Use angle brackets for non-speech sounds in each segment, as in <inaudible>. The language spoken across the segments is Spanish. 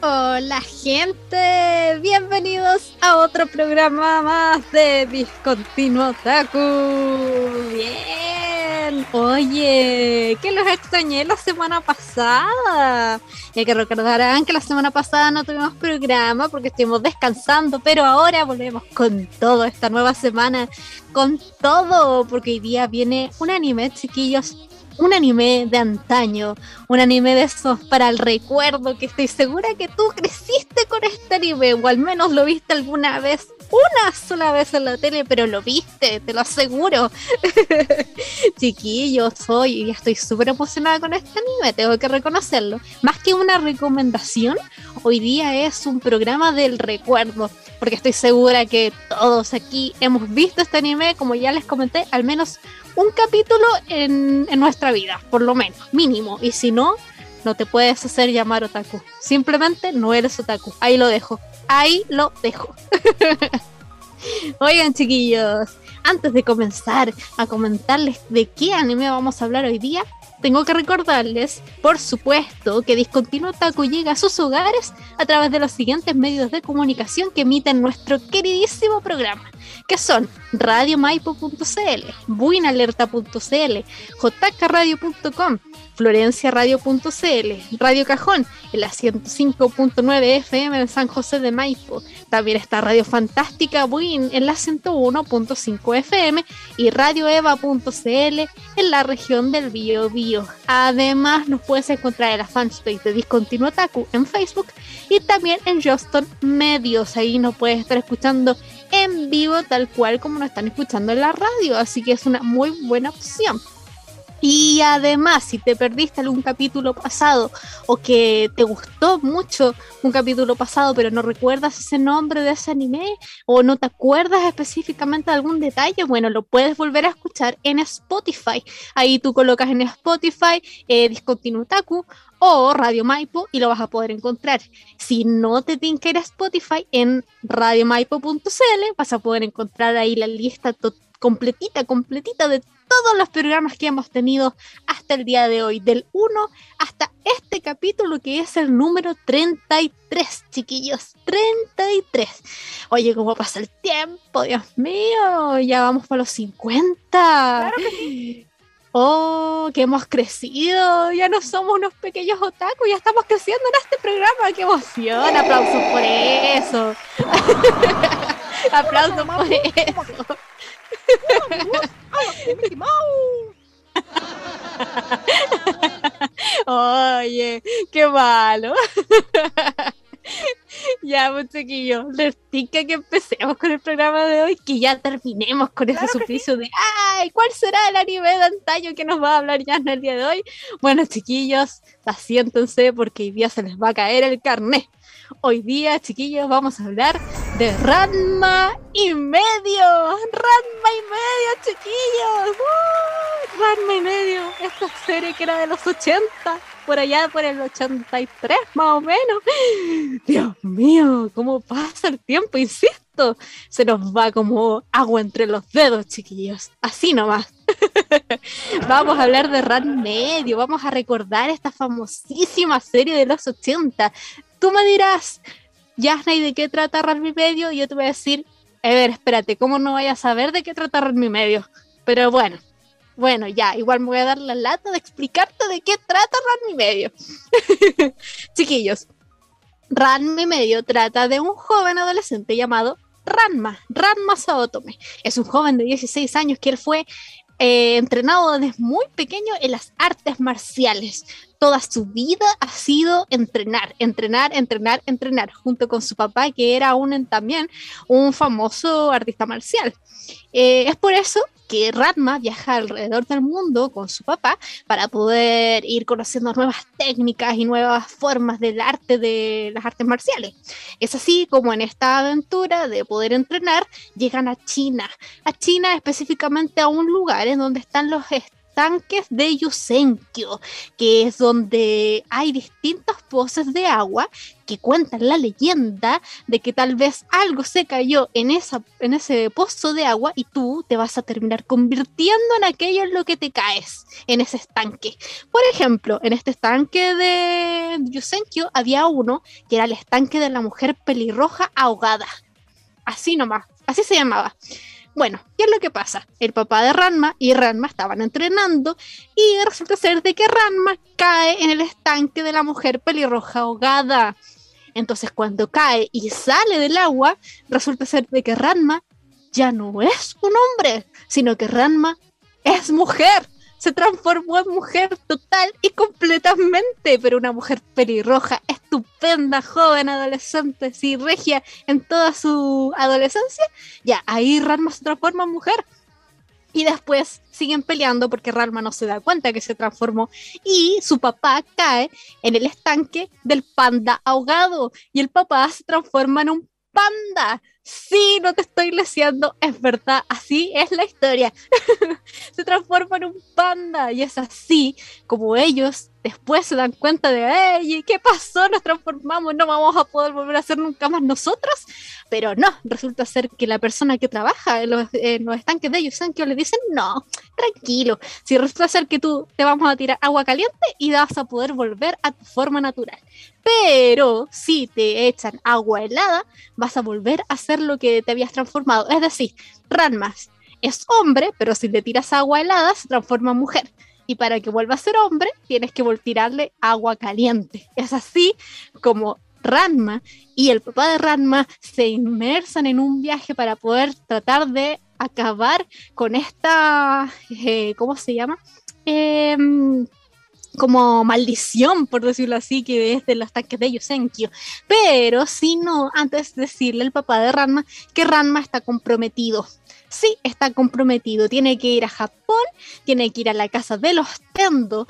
Hola gente, bienvenidos a otro programa más de Discontinuo Otaku. Bien, oye, que los extrañé la semana pasada. Ya que recordarán que la semana pasada no tuvimos programa porque estuvimos descansando, pero ahora volvemos con todo esta nueva semana, con todo, porque hoy día viene un anime, chiquillos, un anime de antaño, un anime de esos para el recuerdo, que estoy segura que tú creciste con este anime, o al menos lo viste alguna vez, una sola vez en la tele, pero lo viste, te lo aseguro. <laughs> Chiquillos, soy y estoy súper emocionada con este anime, tengo que reconocerlo. Más que una recomendación, hoy día es un programa del recuerdo, porque estoy segura que todos aquí hemos visto este anime, como ya les comenté, al menos un capítulo en, nuestra vida, por lo menos, mínimo. Y si no, no te puedes hacer llamar otaku. Simplemente no eres otaku. Ahí lo dejo. Ahí lo dejo. <laughs> Oigan, chiquillos, antes de comenzar a comentarles de qué anime vamos a hablar hoy día, tengo que recordarles, por supuesto, que Discontinuo Taku llega a sus hogares a través de los siguientes medios de comunicación que emiten nuestro queridísimo programa, que son radiomaipo.cl, buinalerta.cl, jkradio.com, florenciaradio.cl, Radio Cajón, en la 105.9 FM en San José de Maipo. También está Radio Fantástica Buin en la 101.5 FM y radioeva.cl en la región del Bio Bio. Además, nos puedes encontrar en la fanpage de Discontinuo Taku en Facebook y también en Justin Medios. Ahí nos puedes estar escuchando en vivo, tal cual como nos están escuchando en la radio. Así que es una muy buena opción. Y además, si te perdiste algún capítulo pasado o que te gustó mucho un capítulo pasado, pero no recuerdas ese nombre de ese anime o no te acuerdas específicamente de algún detalle, bueno, lo puedes volver a escuchar en Spotify. Ahí tú colocas en Spotify eh, Discontinuo Taku o Radio Maipo y lo vas a poder encontrar. Si no te ir a Spotify, en radiomaipo.cl vas a poder encontrar ahí la lista completita, completita de todos los programas que hemos tenido hasta el día de hoy, del 1 hasta este capítulo que es el número 33, chiquillos, 33. Oye, ¿cómo pasa el tiempo? Dios mío, ya vamos para los 50. Claro que Oh, que hemos crecido, ya no somos unos pequeños otakus, ya estamos creciendo en este programa, qué emoción, aplausos por eso. <laughs> <laughs> aplausos por eso. <laughs> Oye, qué malo. <laughs> ya, pues chiquillos, les tica que empecemos con el programa de hoy, que ya terminemos con ese suplicio de ¡ay! ¿Cuál será el anime de antaño que nos va a hablar ya en el día de hoy? Bueno, chiquillos, asiéntense porque hoy día se les va a caer el carnet. Hoy día, chiquillos, vamos a hablar de Ranma y medio. Ranma y medio, chiquillos. ¡Uh! Y medio. Esta serie que era de los 80, por allá por el 83 más o menos. Dios mío, cómo pasa el tiempo, insisto. Se nos va como agua entre los dedos, chiquillos. Así nomás. <laughs> vamos a hablar de Ranma medio, vamos a recordar esta famosísima serie de los 80, tú me dirás, Yasna, de qué trata Ranmi Medio? Y yo te voy a decir, a ver, espérate, ¿cómo no vayas a saber de qué trata Ranmi Medio? Pero bueno, bueno, ya, igual me voy a dar la lata de explicarte de qué trata Ranmi Medio. <laughs> Chiquillos, Ranmi Medio trata de un joven adolescente llamado Ranma, Ranma Saotome. Es un joven de 16 años que él fue eh, entrenado desde muy pequeño en las artes marciales. Toda su vida ha sido entrenar, entrenar, entrenar, entrenar, junto con su papá, que era un, también un famoso artista marcial. Eh, es por eso que Ratma viaja alrededor del mundo con su papá para poder ir conociendo nuevas técnicas y nuevas formas del arte de las artes marciales. Es así como en esta aventura de poder entrenar llegan a China, a China específicamente a un lugar en donde están los estanques de Yusenkyo, que es donde hay distintas pozas de agua que cuentan la leyenda de que tal vez algo se cayó en, esa, en ese pozo de agua y tú te vas a terminar convirtiendo en aquello en lo que te caes, en ese estanque. Por ejemplo, en este estanque de Yusenkyo había uno que era el estanque de la mujer pelirroja ahogada. Así nomás, así se llamaba. Bueno, ¿qué es lo que pasa? El papá de Ranma y Ranma estaban entrenando y resulta ser de que Ranma cae en el estanque de la mujer pelirroja ahogada. Entonces cuando cae y sale del agua, resulta ser de que Ranma ya no es un hombre, sino que Ranma es mujer se transformó en mujer total y completamente, pero una mujer pelirroja, estupenda, joven, adolescente, sí, regia en toda su adolescencia, ya, ahí Ranma se transforma en mujer. Y después siguen peleando porque Ranma no se da cuenta que se transformó y su papá cae en el estanque del panda ahogado y el papá se transforma en un panda. Sí, no te estoy leseando, es verdad, así es la historia. <laughs> se transforma en un panda y es así como ellos después se dan cuenta de, ¡Ey! ¿Qué pasó? Nos transformamos, no vamos a poder volver a ser nunca más nosotros. Pero no, resulta ser que la persona que trabaja en los, estanques de Yusenkyo le dicen, no, tranquilo, si resulta ser que tú te vamos a tirar agua caliente y vas a poder volver a tu forma natural. Pero si te echan agua helada, vas a volver a ser lo que te habías transformado. Es decir, Ranmas es hombre, pero si le tiras agua helada, se transforma en mujer y para que vuelva a ser hombre tienes que tirarle agua caliente. Es así como Ranma y el papá de Ranma se inmersan en un viaje para poder tratar de acabar con esta, eh, ¿cómo se llama? Em, como maldición, por decirlo así, que es de los tanques de Yusenkyo. Pero si no, antes de decirle al papá de Ranma que Ranma está comprometido sí está comprometido. Tiene que ir a Japón, tiene que ir a la casa de los Tendo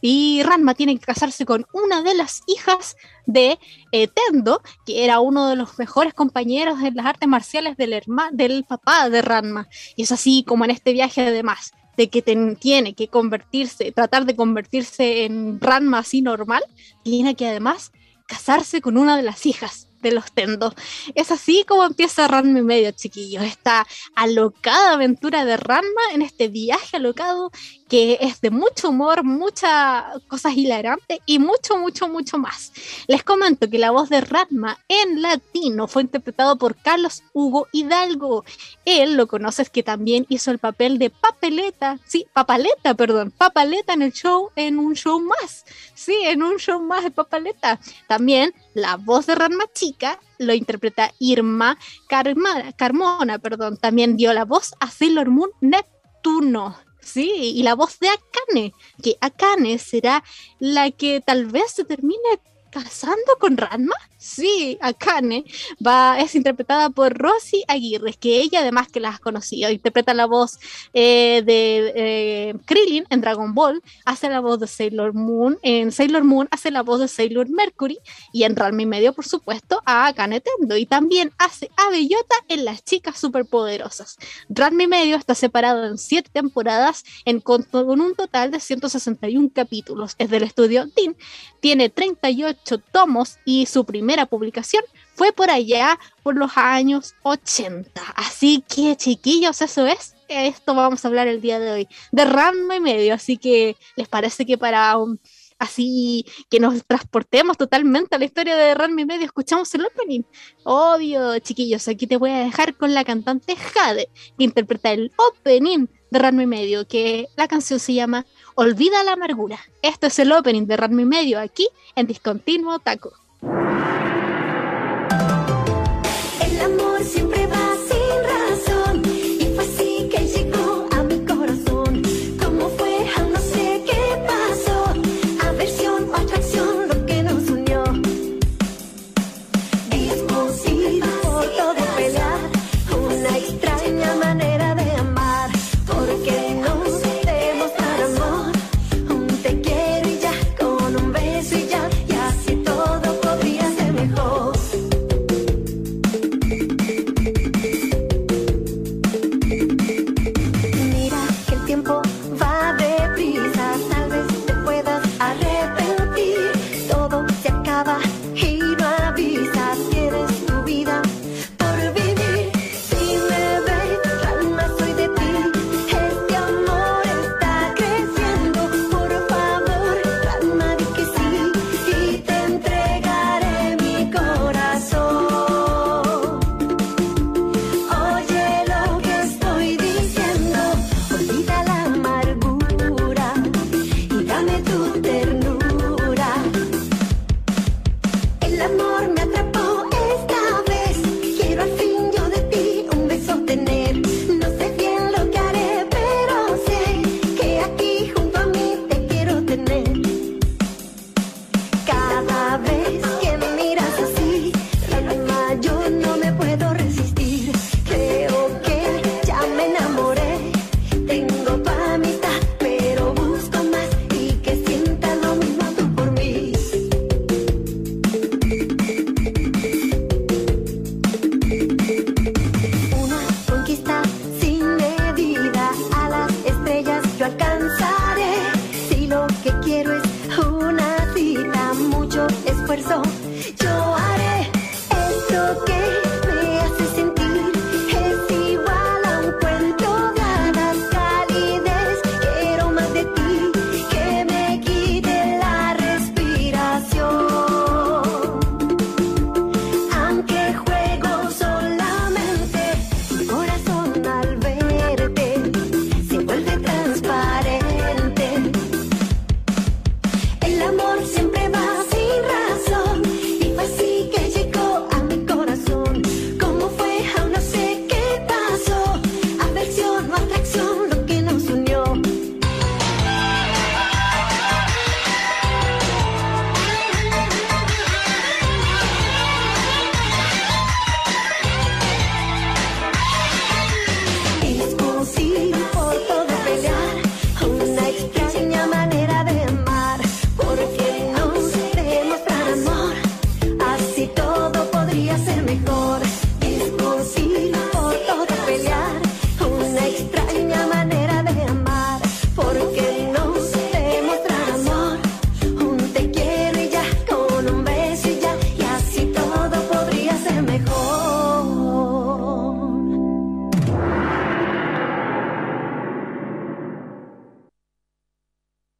y, Ranma tiene que casarse con una de las hijas de eh, Tendo, que era uno de los mejores compañeros en las artes marciales del, del papá de Ranma. Y es así como en este viaje además de que tiene que convertirse, tratar de convertirse en Ranma así normal, tiene que además casarse con una de las hijas de los tendos. Es así como empieza Ranma y medio, chiquillos. Esta alocada aventura de Ranma en este viaje alocado que es de mucho humor, muchas cosas hilarantes y mucho, mucho, mucho más. Les comento que la voz de Ranma en latino fue interpretado por Carlos Hugo Hidalgo. Él lo conoces que también hizo el papel de Papeleta, sí, Papaleta, perdón, Papaleta en el show, en un show más, sí, en un show más de Papaleta. También la voz de Ranma chica lo interpreta Irma Carmona, perdón. También dio la voz a Sailor Moon Neptuno. Sí, y la voz de Akane, que Akane será la que tal vez se termine casando con Ranma. Sí, Akane va, es interpretada por Rosy Aguirre, que ella además que la has conocido, interpreta la voz eh, de eh, Krillin en Dragon Ball, hace la voz de Sailor Moon, en Sailor Moon hace la voz de Sailor Mercury y en Ranma y medio, por supuesto, a Akane Tendo y también hace a Bellota en Las Chicas Superpoderosas. Ranma y medio está separado en siete temporadas en, con, un total de 161 capítulos. Es del estudio Teen, tiene 38 tomos y su primer primera publicación fue por allá por los años 80. Así que chiquillos, eso es. Esto vamos a hablar el día de hoy. De Ranma y medio. Así que les parece que para un, así que nos transportemos totalmente a la historia de Ranma y medio, escuchamos el opening. Obvio, chiquillos, aquí te voy a dejar con la cantante Jade, que interpreta el opening de Ranma y medio, que la canción se llama Olvida la amargura. Esto es el opening de Ranma y medio aquí en Discontinuo Taco.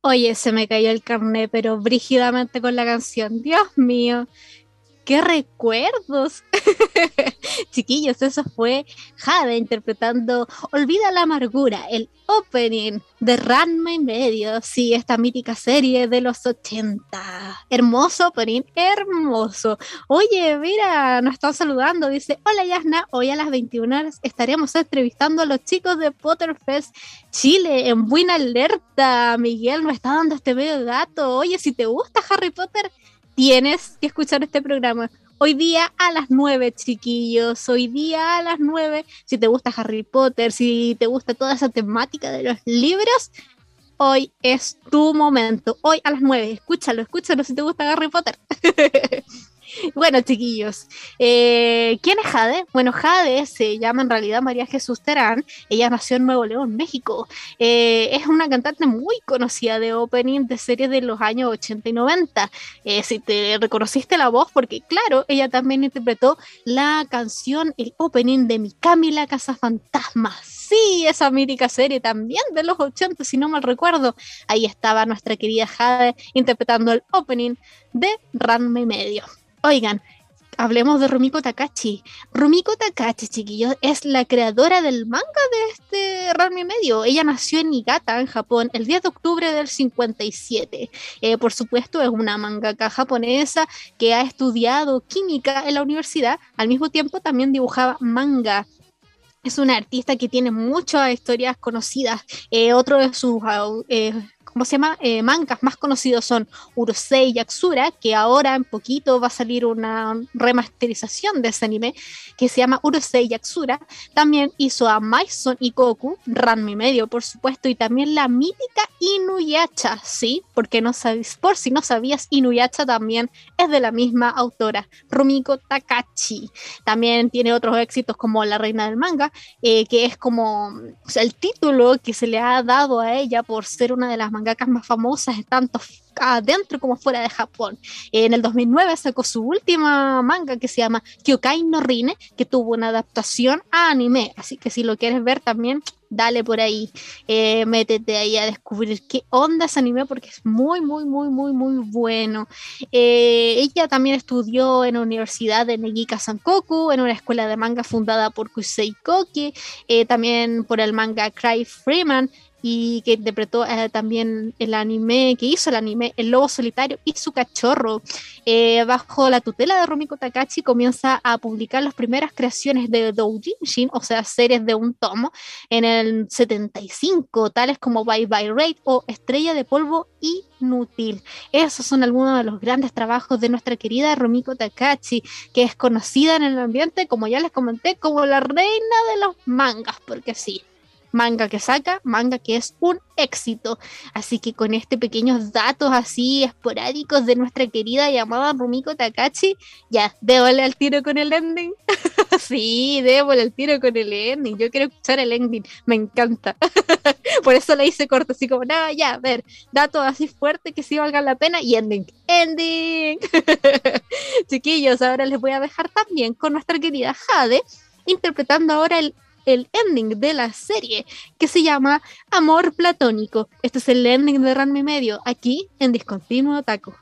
Oye, se me cayó el carné, pero brígidamente con la canción. Dios mío, qué recuerdos. <laughs> Chiquillos, eso fue Jade interpretando Olvida la amargura, el opening de Ranma y medio. Sí, esta mítica serie de los 80. Hermoso opening, hermoso. Oye, mira, nos están saludando. Dice, hola Yasna, hoy a las 21 horas estaremos entrevistando a los chicos de Potterfest Chile en buena alerta. Miguel nos está dando este medio gato. Oye, si te gusta Harry Potter, tienes que escuchar este programa. Hoy día a las 9, chiquillos. Hoy día a las 9. Si te gusta Harry Potter, si te gusta toda esa temática de los libros, hoy es tu momento. Hoy a las 9. Escúchalo, escúchalo si te gusta Harry Potter. <laughs> Bueno, chiquillos, eh, ¿quién es Jade? Bueno, Jade se llama en realidad María Jesús Terán. Ella nació en Nuevo León, México. Eh, es una cantante muy conocida de opening de series de los años 80 y 90. Eh, si te reconociste la voz, porque claro, ella también interpretó la canción, el opening de Mi Camila Casa Fantasma. Sí, esa mítica serie también de los 80, si no mal recuerdo. Ahí estaba nuestra querida Jade interpretando el opening de Ranma y Medio. Oigan, hablemos de Rumiko Takachi. Rumiko Takachi, chiquillos, es la creadora del manga de este Ranma y medio. Ella nació en Niigata, en Japón, el 10 de octubre del 57. Eh, por supuesto, es una mangaka japonesa que ha estudiado química en la universidad. Al mismo tiempo, también dibujaba manga. Es una artista que tiene muchas historias conocidas. Eh, otro de sus eh, ¿cómo se llama? Eh, mangas más conocidos son Urusei Yatsura, que ahora en poquito va a salir una remasterización de ese anime que se llama Urusei Yatsura. También hizo a Maison y Goku, Ranmi medio, por supuesto, y también la mítica Inuyasha, ¿sí? Porque no sabes, por si no sabías, Inuyasha también es de la misma autora, Rumiko Takachi. También tiene otros éxitos como La Reina del Manga, eh, que es como o sea, el título que se le ha dado a ella por ser una de las mangakas más famosas, tanto adentro como fuera de Japón. En el 2009 sacó su última manga que se llama Kyokai no Rine, que tuvo una adaptación a anime, así que si lo quieres ver también, dale por ahí, eh, métete ahí a descubrir qué onda es anime porque es muy, muy, muy, muy, muy bueno. Eh, ella también estudió en la Universidad de Negika Sankoku, en una escuela de manga fundada por Kusei eh, también por el manga Cry Freeman, y que interpretó eh, también el anime, que hizo el anime El Lobo Solitario y su cachorro. Eh, bajo la tutela de Rumiko Takachi comienza a publicar las primeras creaciones de doujinshi, o sea, series de un tomo, en el 75, tales como Bye Bye Raid o Estrella de Polvo Inútil. Esos son algunos de los grandes trabajos de nuestra querida Rumiko Takachi, que es conocida en el ambiente, como ya les comenté, como la reina de los mangas, porque sí, manga que saca, manga que es un éxito. Así que con este pequeños datos así esporádicos de nuestra querida llamada Rumiko Takachi, ya, débole al tiro con el ending. <laughs> sí, débole al tiro con el ending. Yo quiero escuchar el ending, me encanta. <laughs> Por eso la hice corto, así como, nada, ya, a ver, datos así fuertes que sí valgan la pena y ending. Ending. <laughs> Chiquillos, ahora les voy a dejar también con nuestra querida Jade interpretando ahora el el ending de la serie que se llama Amor Platónico. Este es el ending de Ranma Medio, aquí en Discontinuo Taco.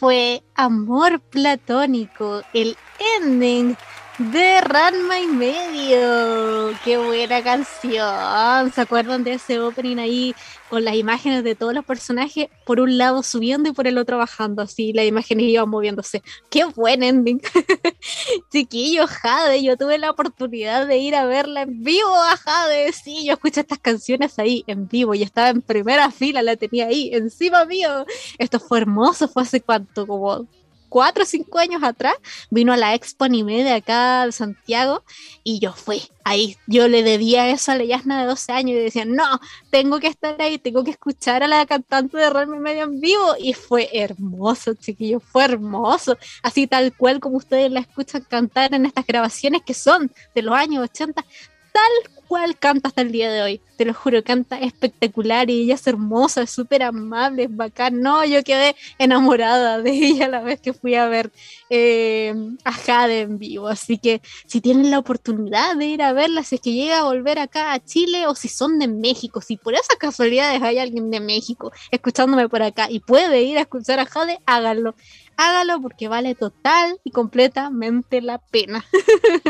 Fue Amor Platónico, el ending de Ranma y medio. Qué buena canción. ¿Se acuerdan de ese opening ahí con las imágenes de todos los personajes por un lado subiendo y por el otro bajando? Así las imágenes iban moviéndose. Qué buen ending. <laughs> Chiquillo, Jade, yo tuve la oportunidad de ir a verla en vivo a Jade. Sí, yo escuché estas canciones ahí en vivo y estaba en primera fila, la tenía ahí encima mío. Esto fue hermoso, fue hace cuánto, como cuatro o cinco años atrás, vino a la Expo Anime de acá de Santiago y yo fui ahí. Yo le debía eso a la Yasna de 12 años y decía, no, tengo que estar ahí, tengo que escuchar a la cantante de Realme Medio en vivo. Y fue hermoso, chiquillos, fue hermoso. Así tal cual como ustedes la escuchan cantar en estas grabaciones que son de los años 80, tal cual canta hasta el día de hoy. Te lo juro, canta espectacular y ella es hermosa, es súper amable, es bacán. No, yo quedé enamorada de <laughs> ella la vez que fui a ver eh, a Jade en vivo. Así que si tienen la oportunidad de ir a verla, si es que llega a volver acá a Chile o si son de México, si por esas casualidades hay alguien de México escuchándome por acá y puede ir a escuchar a Jade, háganlo. Hágalo porque vale total y completamente la pena.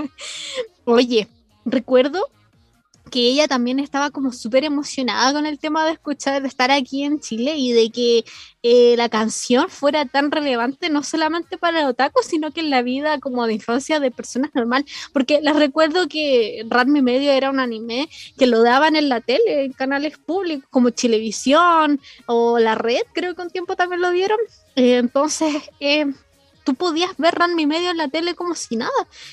<laughs> Oye, recuerdo que ella también estaba como súper emocionada con el tema de escuchar, de estar aquí en Chile y de que eh, la canción fuera tan relevante no solamente para el otaku, sino que en la vida como de infancia de personas normal, porque les recuerdo que Ranmi Medio era un anime que lo daban en la tele, en canales públicos como Chilevisión o La Red, creo que un tiempo también lo dieron. Eh, entonces, eh, tú podías ver Ranmi Medio en la tele como si nada.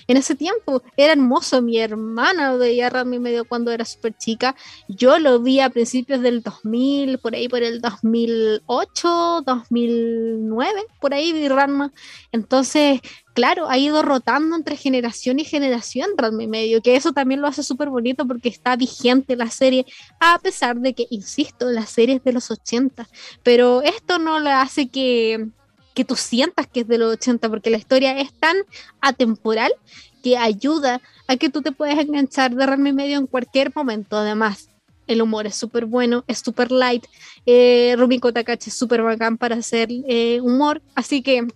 En ese tiempo era hermoso. Mi hermana veía Ranmi Medio cuando era súper chica. Yo lo vi a principios del 2000, por ahí por el 2008, 2009, por ahí vi Ranma. Entonces, claro, ha ido rotando entre generación y generación Ranmi Medio, que eso también lo hace súper bonito porque está vigente la serie, a pesar de que, insisto, la serie es de los 80, pero esto no le hace que que tú sientas que es de los 80, porque la historia es tan atemporal que ayuda a que tú te puedas enganchar de Ranma y medio en cualquier momento. Además, el humor es súper bueno, es súper light. Eh, Rumiko Takachi es súper bacán para hacer eh, humor, así que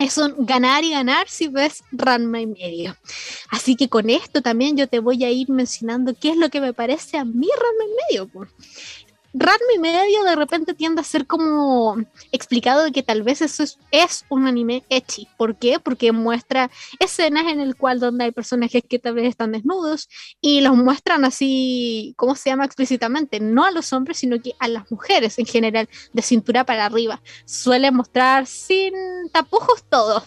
es un ganar y ganar si ves Ranma y medio. Así que con esto también yo te voy a ir mencionando qué es lo que me parece a mí Ranma y medio. Ranma y medio de repente tiende a ser como explicado de que tal vez eso es, es un anime ecchi. ¿Por qué? Porque muestra escenas en el cual donde hay personajes que tal vez están desnudos y los muestran así, ¿cómo se llama explícitamente? No a los hombres, sino que a las mujeres en general, de cintura para arriba. Suele mostrar sin tapujos todo,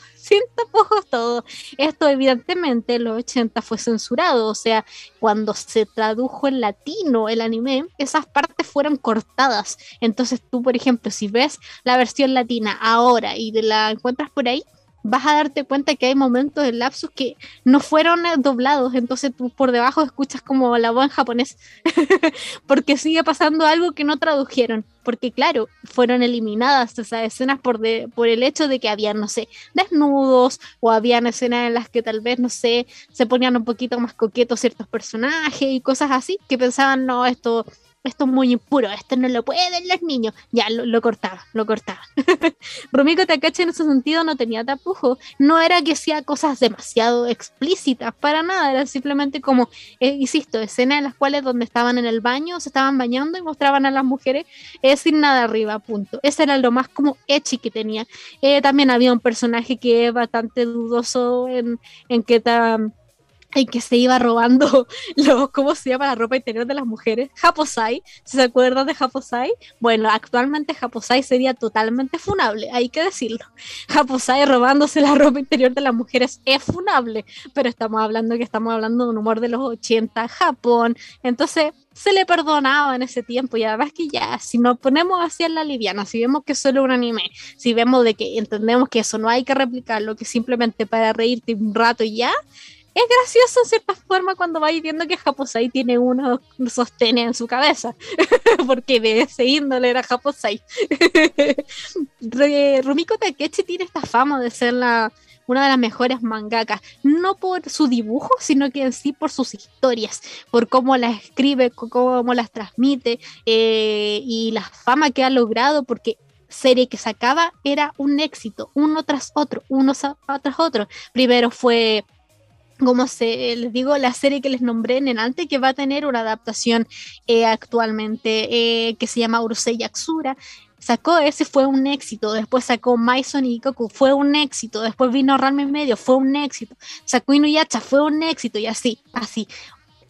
todo. Esto evidentemente en los 80 fue censurado, o sea, cuando se tradujo en latino el anime, esas partes fueron cortadas. Entonces tú, por ejemplo, si ves la versión latina ahora y la encuentras por ahí, vas a darte cuenta que hay momentos de lapsus que no fueron eh, doblados, entonces tú por debajo escuchas como la voz en japonés, <laughs> porque sigue pasando algo que no tradujeron, porque claro, fueron eliminadas esas escenas por, de, por el hecho de que habían, no sé, desnudos o habían escenas en las que tal vez, no sé, se ponían un poquito más coquetos ciertos personajes y cosas así, que pensaban, no, esto esto es muy impuro, esto no lo pueden los niños. Ya, lo, lo cortaba, lo cortaba. <laughs> Rumiko Takachi en ese sentido no tenía tapujo. No era que sea cosas demasiado explícitas, para nada. Era simplemente como, eh, insisto, escenas en las cuales donde estaban en el baño, se estaban bañando y mostraban a las mujeres eh, sin nada arriba, punto. Ese era lo más como echi que tenía. Eh, también había un personaje que es bastante dudoso en, en que tan y que se iba robando <laughs> los, ¿cómo se llama? La ropa interior de las mujeres. Japosai, si se acuerdan de Japosai. Bueno, actualmente Japosai sería totalmente funable, hay que decirlo. Japosai robándose la ropa interior de las mujeres es funable, pero estamos hablando que estamos hablando de un humor de los 80, Japón. Entonces, se le perdonaba en ese tiempo y además que ya, si nos ponemos así en la liviana, si vemos que es solo un anime, si vemos de que entendemos que eso no hay que replicarlo, que simplemente para reírte un rato y ya, es gracioso en cierta forma cuando vais viendo que Japosai tiene uno sostén en su cabeza, <laughs> porque de ese índole era Japosai. <laughs> Rumiko Takechi tiene esta fama de ser la, una de las mejores mangakas, no por su dibujo, sino que en sí por sus historias, por cómo las escribe, cómo las transmite eh, y la fama que ha logrado, porque serie que sacaba era un éxito, uno tras otro, uno tras otro. Primero fue, como se les digo, la serie que les nombré en antes, que va a tener una adaptación eh, actualmente eh, que se llama Urusei Yatsura. Sacó ese, fue un éxito. Después sacó Maison y Goku, fue un éxito. Después vino Ranma y medio, fue un éxito. Sacó Inuyasha, fue un éxito. Y así, así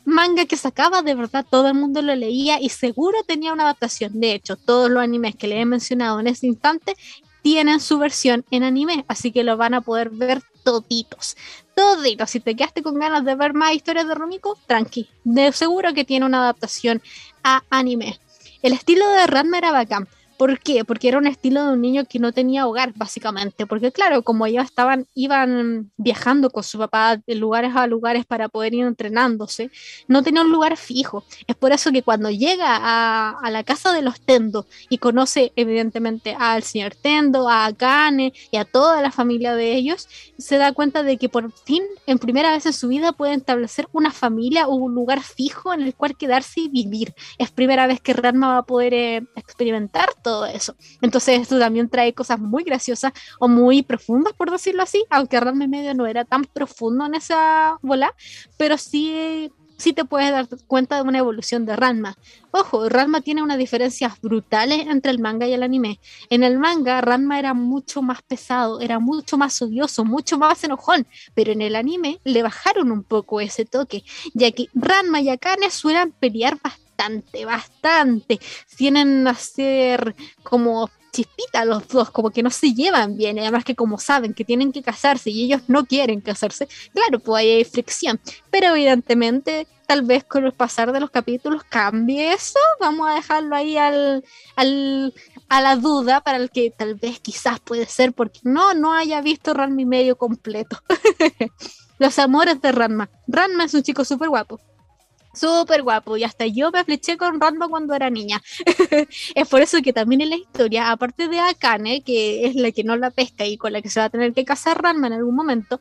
manga que sacaba, de verdad todo el mundo lo leía y seguro tenía una adaptación. De hecho, todos los animes que le he mencionado en este instante tienen su versión en anime, así que lo van a poder ver toditos. Toditos. Si te quedaste con ganas de ver más historias de Rumiko, tranqui. De seguro que tiene una adaptación a anime. El estilo de Ranma era bacán. ¿Por qué? Porque era un estilo de un niño que no tenía hogar, básicamente. Porque claro, como ellos estaban, iban viajando con su papá de lugares a lugares para poder ir entrenándose, no tenía un lugar fijo. Es por eso que cuando llega a, la casa de los Tendo y conoce evidentemente al señor Tendo, a Akane y a toda la familia de ellos, se da cuenta de que por fin, en primera vez en su vida, puede establecer una familia o un lugar fijo en el cual quedarse y vivir. Es primera vez que Ranma va a poder eh, experimentar todo eso. Entonces esto también trae cosas muy graciosas o muy profundas, por decirlo así, aunque Ranma medio no era tan profundo en esa bola, pero sí, sí te puedes dar cuenta de una evolución de Ranma. Ojo, Ranma tiene unas diferencias brutales entre el manga y el anime. En el manga, Ranma era mucho más pesado, era mucho más odioso, mucho más enojón, pero en el anime le bajaron un poco ese toque, ya que Ranma y Akane suelen pelear bastante, bastante. Tienen a ser como chispita los dos, como que no se llevan bien, además que como saben que tienen que casarse y ellos no quieren casarse, claro, pues ahí hay fricción, pero evidentemente tal vez con el pasar de los capítulos cambie eso, vamos a dejarlo ahí al, al, a la duda para el que tal vez quizás puede ser porque no, no haya visto Ranma y medio completo. <laughs> los amores de Ranma. Ranma es un chico súper guapo. Súper guapo, y hasta yo me fleché con Ranma cuando era niña. <laughs> es por eso que también en la historia, aparte de Akane, que es la que no la pesca y con la que se va a tener que casar Ranma en algún momento,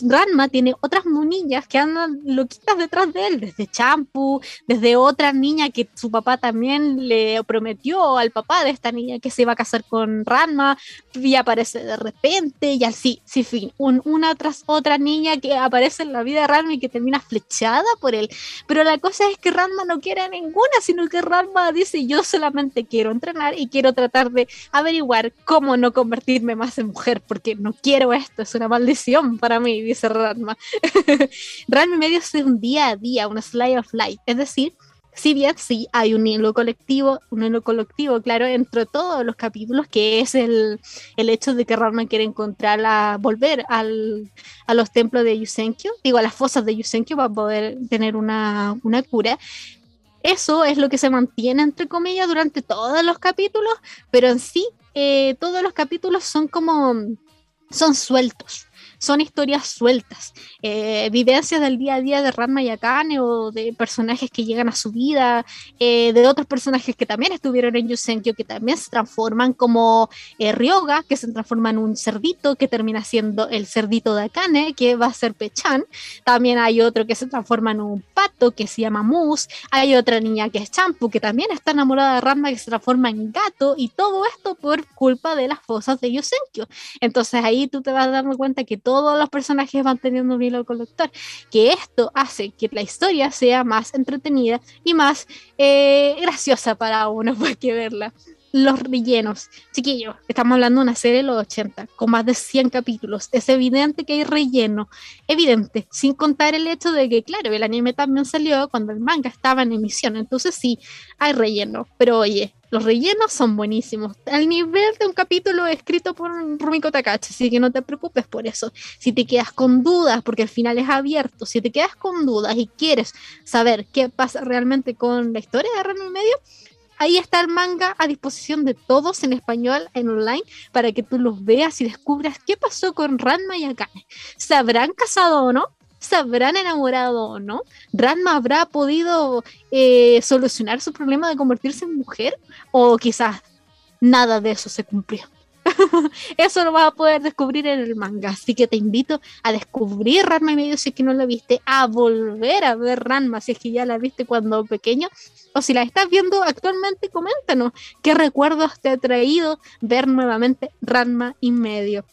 Ranma tiene otras monillas que andan loquitas detrás de él, desde Champu, desde otra niña que su papá también le prometió al papá de esta niña que se iba a casar con Ranma y aparece de repente y así, sí, fin, un- una tras otra niña que aparece en la vida de Ranma y que termina flechada por él. Pero la cosa es que Ranma no quiere ninguna, sino que Ranma dice yo solamente quiero entrenar y quiero tratar de averiguar cómo no convertirme más en mujer, porque no quiero esto, es una maldición para mí, dice Ranma. <laughs> Ranma y medio es un día a día, una slide of life, es decir, si bien sí hay un hilo colectivo, un hilo colectivo, claro, entre todos los capítulos, que es el, el hecho de que Ranma quiere encontrar la, volver al, a los templos de Yusenkyo, digo, a las fosas de Yusenkyo para poder tener una, una cura. Eso es lo que se mantiene, entre comillas, durante todos los capítulos, pero en sí, eh, todos los capítulos son como, son sueltos, son historias sueltas, eh, vivencias del día a día de Ranma y Akane o de personajes que llegan a su vida, eh, de otros personajes que también estuvieron en Yusenkyo, que también se transforman como eh, Ryoga, que se transforma en un cerdito, que termina siendo el cerdito de Akane, que va a ser Pechan. También hay otro que se transforma en un pato, que se llama Moose. Hay otra niña que es Champu, que también está enamorada de Ranma, que se transforma en gato. Y todo esto por culpa de las fosas de Yusenkyo. Entonces ahí tú te vas dando cuenta que todos los personajes van teniendo un hilo conductor, que esto hace que la historia sea más entretenida y más eh, graciosa para uno, <laughs> pues que verla. Los rellenos, chiquillos, estamos hablando de una serie de los 80, con más de 100 capítulos. Es evidente que hay relleno, evidente, sin contar el hecho de que, claro, el anime también salió cuando el manga estaba en emisión, entonces sí, hay relleno, pero oye, los rellenos son buenísimos, al nivel de un capítulo escrito por Rumiko Takahashi, así que no te preocupes por eso. Si te quedas con dudas, porque el final es abierto, si te quedas con dudas y quieres saber qué pasa realmente con la historia de Ranma y medio, ahí está el manga a disposición de todos en español, en online, para que tú los veas y descubras qué pasó con Ranma y Akane. ¿Se habrán casado o no? ¿Se habrán enamorado o no? ¿Ranma habrá podido eh, solucionar su problema de convertirse en mujer? ¿O quizás nada de eso se cumplió? <laughs> Eso lo vas a poder descubrir en el manga. Así que te invito a descubrir Ranma y medio si es que no lo viste, a volver a ver Ranma si es que ya la viste cuando pequeño, o si la estás viendo actualmente, coméntanos qué recuerdos te ha traído ver nuevamente Ranma y medio.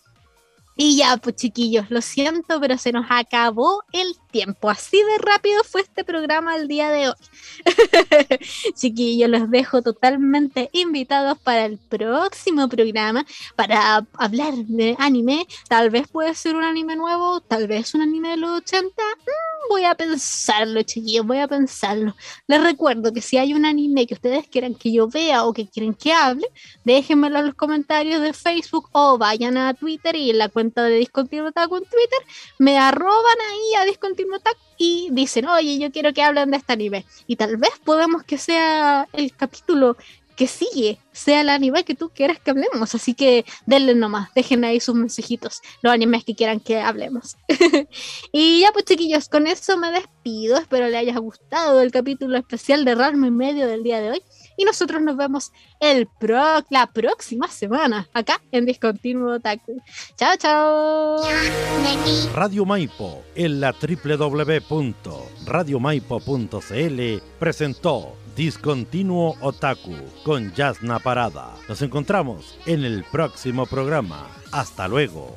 Y ya, pues chiquillos, lo siento, pero se nos acabó el tiempo. Así de rápido fue este programa el día de hoy. <laughs> chiquillos, los dejo totalmente invitados para el próximo programa para hablar de anime. Tal vez puede ser un anime nuevo, tal vez un anime de los 80. Mm, voy a pensarlo, chiquillos, voy a pensarlo. Les recuerdo que si hay un anime que ustedes quieran que yo vea o que quieren que hable, déjenmelo en los comentarios de Facebook o vayan a Twitter y en la cuenta de Discontinuo en Twitter, me arroban ahí a Discontinuo Y dicen, oye, yo quiero que hablen de este anime. Y tal vez podamos que sea el capítulo que sigue, sea el anime que tú quieras que hablemos. Así que denle nomás, dejen ahí sus mensajitos, los animes que quieran que hablemos. <laughs> y ya pues chiquillos, con eso me despido. Espero les haya gustado el capítulo especial de Ranma y medio del día de hoy. Y nosotros nos vemos el la próxima semana acá en Discontinuo Otaku. Chao, chao. Radio Maipo en la www.radiomaipo.cl presentó Discontinuo Otaku con Yasna Parada. Nos encontramos en el próximo programa. Hasta luego.